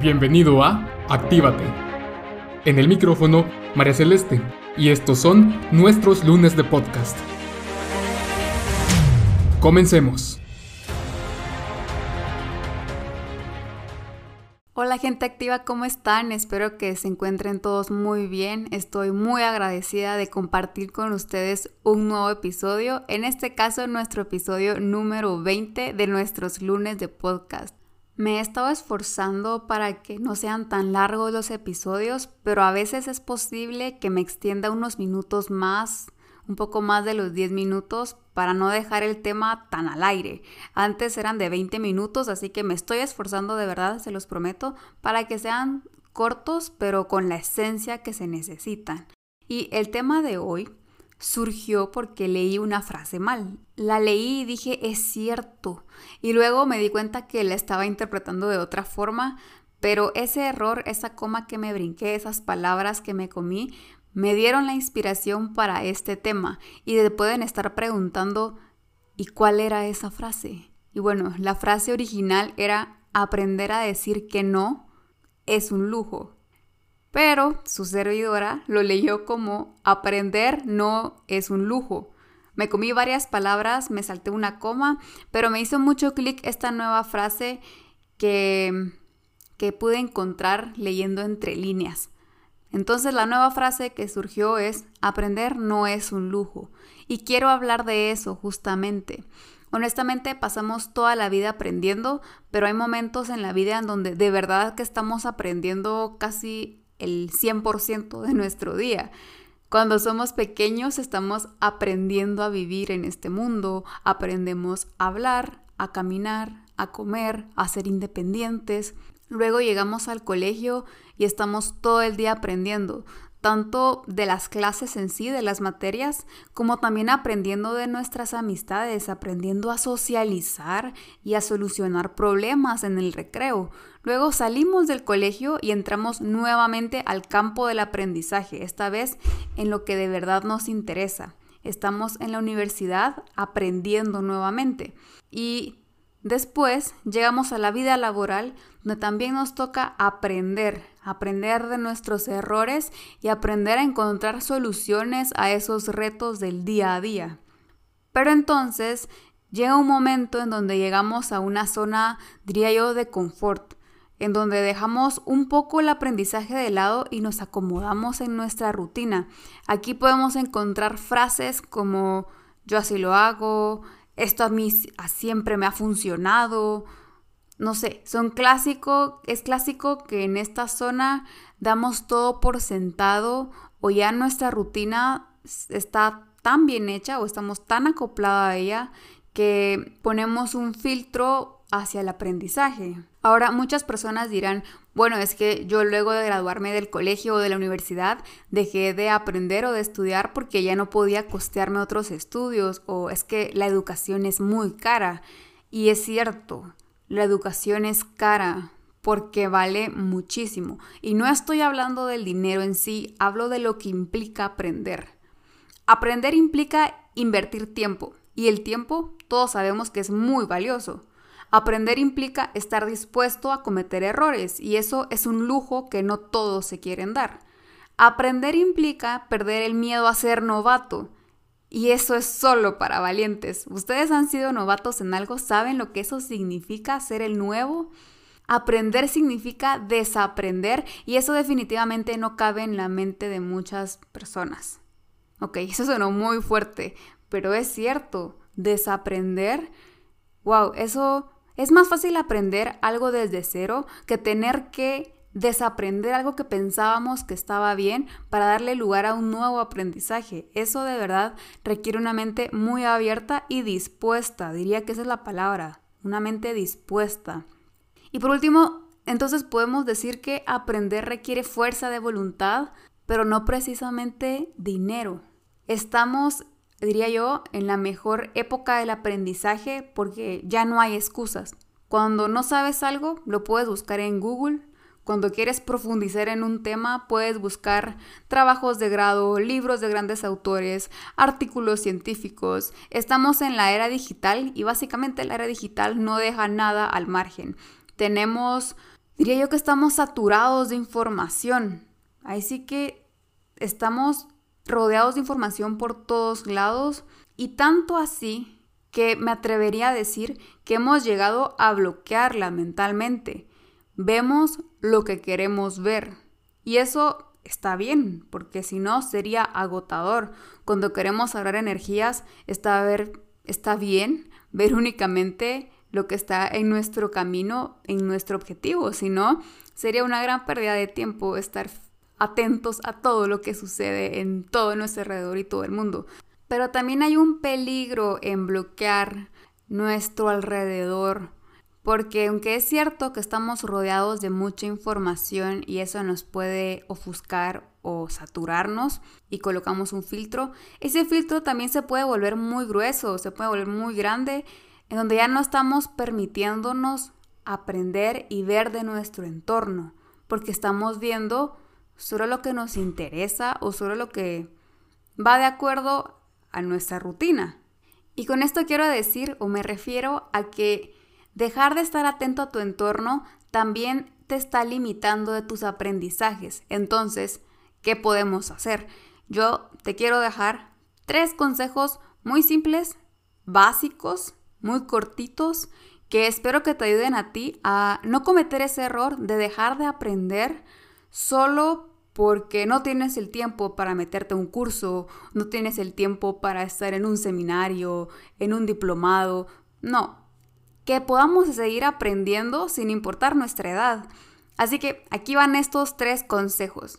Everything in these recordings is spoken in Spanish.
Bienvenido a Actívate. En el micrófono, María Celeste, y estos son nuestros lunes de podcast. Comencemos. Hola gente activa, ¿cómo están? Espero que se encuentren todos muy bien. Estoy muy agradecida de compartir con ustedes un nuevo episodio, en este caso nuestro episodio número 20 de nuestros lunes de podcast. Me he estado esforzando para que no sean tan largos los episodios, pero a veces es posible que me extienda unos minutos más, un poco más de los 10 minutos, para no dejar el tema tan al aire. Antes eran de 20 minutos, así que me estoy esforzando de verdad, se los prometo, para que sean cortos, pero con la esencia que se necesitan. Y el tema de hoy surgió porque leí una frase mal. La leí y dije, es cierto. Y luego me di cuenta que la estaba interpretando de otra forma, pero ese error, esa coma que me brinqué, esas palabras que me comí, me dieron la inspiración para este tema. Y te pueden estar preguntando, ¿y cuál era esa frase? Y bueno, la frase original era aprender a decir que no es un lujo. Pero su servidora lo leyó como aprender no es un lujo. Me comí varias palabras, me salté una coma, pero me hizo mucho clic esta nueva frase que, que pude encontrar leyendo entre líneas. Entonces la nueva frase que surgió es aprender no es un lujo. Y quiero hablar de eso justamente. Honestamente pasamos toda la vida aprendiendo, pero hay momentos en la vida en donde de verdad que estamos aprendiendo casi el 100% de nuestro día. Cuando somos pequeños estamos aprendiendo a vivir en este mundo, aprendemos a hablar, a caminar, a comer, a ser independientes. Luego llegamos al colegio y estamos todo el día aprendiendo, tanto de las clases en sí, de las materias, como también aprendiendo de nuestras amistades, aprendiendo a socializar y a solucionar problemas en el recreo. Luego salimos del colegio y entramos nuevamente al campo del aprendizaje, esta vez en lo que de verdad nos interesa. Estamos en la universidad aprendiendo nuevamente y Después llegamos a la vida laboral donde también nos toca aprender, aprender de nuestros errores y aprender a encontrar soluciones a esos retos del día a día. Pero entonces llega un momento en donde llegamos a una zona, diría yo, de confort, en donde dejamos un poco el aprendizaje de lado y nos acomodamos en nuestra rutina. Aquí podemos encontrar frases como yo así lo hago, esto a mí siempre me ha funcionado. No sé, son clásico, es clásico que en esta zona damos todo por sentado o ya nuestra rutina está tan bien hecha o estamos tan acoplada a ella que ponemos un filtro hacia el aprendizaje. Ahora, muchas personas dirán, bueno, es que yo luego de graduarme del colegio o de la universidad dejé de aprender o de estudiar porque ya no podía costearme otros estudios o es que la educación es muy cara. Y es cierto, la educación es cara porque vale muchísimo. Y no estoy hablando del dinero en sí, hablo de lo que implica aprender. Aprender implica invertir tiempo y el tiempo todos sabemos que es muy valioso. Aprender implica estar dispuesto a cometer errores y eso es un lujo que no todos se quieren dar. Aprender implica perder el miedo a ser novato y eso es solo para valientes. Ustedes han sido novatos en algo, saben lo que eso significa ser el nuevo. Aprender significa desaprender y eso definitivamente no cabe en la mente de muchas personas. Ok, eso sonó muy fuerte, pero es cierto, desaprender, wow, eso es más fácil aprender algo desde cero que tener que desaprender algo que pensábamos que estaba bien para darle lugar a un nuevo aprendizaje. Eso de verdad requiere una mente muy abierta y dispuesta, diría que esa es la palabra, una mente dispuesta. Y por último, entonces podemos decir que aprender requiere fuerza de voluntad, pero no precisamente dinero. Estamos diría yo, en la mejor época del aprendizaje porque ya no hay excusas. Cuando no sabes algo, lo puedes buscar en Google. Cuando quieres profundizar en un tema, puedes buscar trabajos de grado, libros de grandes autores, artículos científicos. Estamos en la era digital y básicamente la era digital no deja nada al margen. Tenemos diría yo que estamos saturados de información. Ahí sí que estamos rodeados de información por todos lados y tanto así que me atrevería a decir que hemos llegado a bloquearla mentalmente. Vemos lo que queremos ver y eso está bien, porque si no sería agotador. Cuando queremos ahorrar energías, está, ver, está bien ver únicamente lo que está en nuestro camino, en nuestro objetivo. Si no, sería una gran pérdida de tiempo estar atentos a todo lo que sucede en todo nuestro alrededor y todo el mundo. Pero también hay un peligro en bloquear nuestro alrededor, porque aunque es cierto que estamos rodeados de mucha información y eso nos puede ofuscar o saturarnos y colocamos un filtro, ese filtro también se puede volver muy grueso, se puede volver muy grande, en donde ya no estamos permitiéndonos aprender y ver de nuestro entorno, porque estamos viendo solo lo que nos interesa o solo lo que va de acuerdo a nuestra rutina. Y con esto quiero decir o me refiero a que dejar de estar atento a tu entorno también te está limitando de tus aprendizajes. Entonces, ¿qué podemos hacer? Yo te quiero dejar tres consejos muy simples, básicos, muy cortitos, que espero que te ayuden a ti a no cometer ese error de dejar de aprender solo porque no tienes el tiempo para meterte a un curso, no tienes el tiempo para estar en un seminario, en un diplomado. No, que podamos seguir aprendiendo sin importar nuestra edad. Así que aquí van estos tres consejos.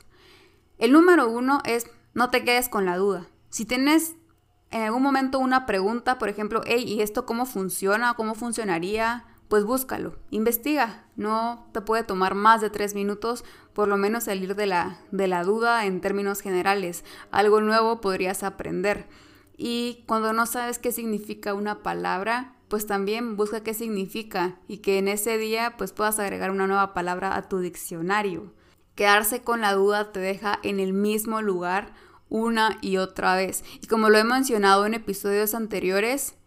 El número uno es no te quedes con la duda. Si tienes en algún momento una pregunta, por ejemplo, hey, ¿y esto cómo funciona? ¿Cómo funcionaría? Pues búscalo, investiga. No te puede tomar más de tres minutos, por lo menos salir de la, de la duda en términos generales. Algo nuevo podrías aprender. Y cuando no sabes qué significa una palabra, pues también busca qué significa y que en ese día pues puedas agregar una nueva palabra a tu diccionario. Quedarse con la duda te deja en el mismo lugar una y otra vez. Y como lo he mencionado en episodios anteriores,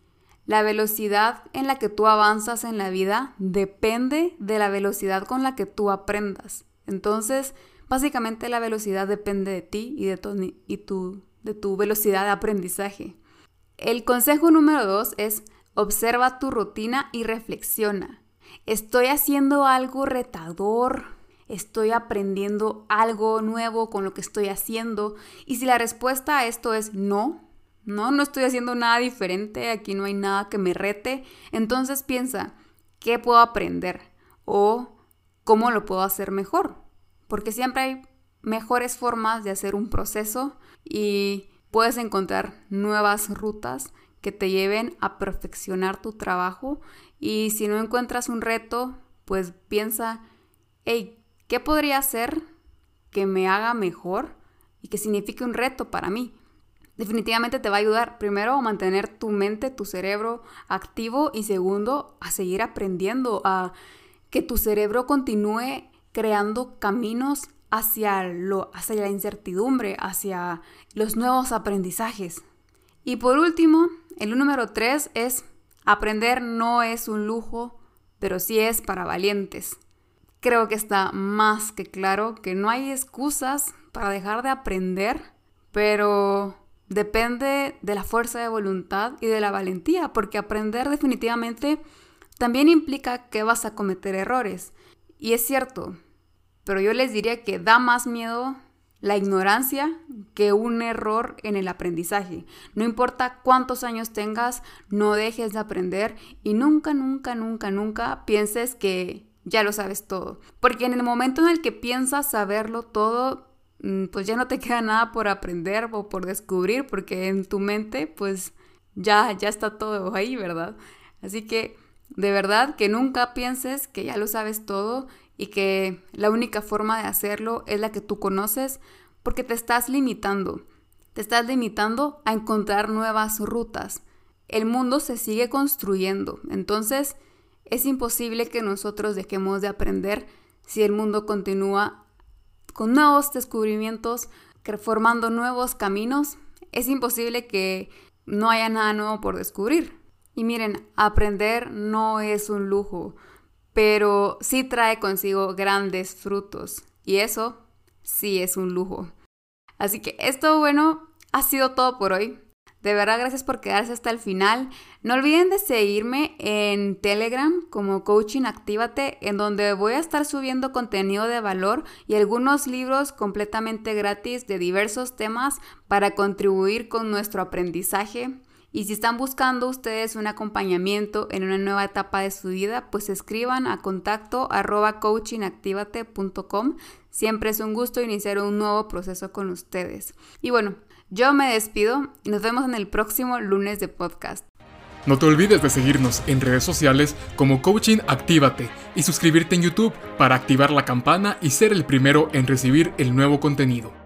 la velocidad en la que tú avanzas en la vida depende de la velocidad con la que tú aprendas. Entonces, básicamente la velocidad depende de ti y de tu, velocidad de aprendizaje. El consejo número dos es observa tu rutina y reflexiona. ¿Estoy haciendo algo retador? ¿Estoy aprendiendo algo nuevo con lo que estoy haciendo? Y si la respuesta a esto es no, no, no estoy haciendo nada diferente, aquí no hay nada que me rete. Entonces piensa, ¿qué puedo aprender? O cómo lo puedo hacer mejor. Porque siempre hay mejores formas de hacer un proceso y puedes encontrar nuevas rutas que te lleven a perfeccionar tu trabajo. Y si no encuentras un reto, pues piensa, hey, ¿qué podría hacer que me haga mejor y que signifique un reto para mí? Definitivamente te va a ayudar primero a mantener tu mente, tu cerebro activo y segundo a seguir aprendiendo, a que tu cerebro continúe creando caminos hacia, lo, hacia la incertidumbre, hacia los nuevos aprendizajes. Y por último, el número tres es aprender no es un lujo, pero sí es para valientes. Creo que está más que claro que no hay excusas para dejar de aprender, pero Depende de la fuerza de voluntad y de la valentía, porque aprender definitivamente también implica que vas a cometer errores. Y es cierto, pero yo les diría que da más miedo la ignorancia que un error en el aprendizaje. No importa cuántos años tengas, no dejes de aprender y nunca, nunca, nunca, nunca pienses que ya lo sabes todo. Porque en el momento en el que piensas saberlo todo, pues ya no te queda nada por aprender o por descubrir, porque en tu mente pues ya, ya está todo ahí, ¿verdad? Así que de verdad que nunca pienses que ya lo sabes todo y que la única forma de hacerlo es la que tú conoces, porque te estás limitando. Te estás limitando a encontrar nuevas rutas. El mundo se sigue construyendo, entonces es imposible que nosotros dejemos de aprender si el mundo continúa con nuevos descubrimientos, formando nuevos caminos, es imposible que no haya nada nuevo por descubrir. Y miren, aprender no es un lujo, pero sí trae consigo grandes frutos y eso sí es un lujo. Así que esto, bueno, ha sido todo por hoy. De verdad, gracias por quedarse hasta el final. No olviden de seguirme en Telegram como Coaching Actívate, en donde voy a estar subiendo contenido de valor y algunos libros completamente gratis de diversos temas para contribuir con nuestro aprendizaje. Y si están buscando ustedes un acompañamiento en una nueva etapa de su vida, pues escriban a contacto arroba coachingactivate.com. Siempre es un gusto iniciar un nuevo proceso con ustedes. Y bueno, yo me despido y nos vemos en el próximo lunes de podcast. No te olvides de seguirnos en redes sociales como Coaching Actívate y suscribirte en YouTube para activar la campana y ser el primero en recibir el nuevo contenido.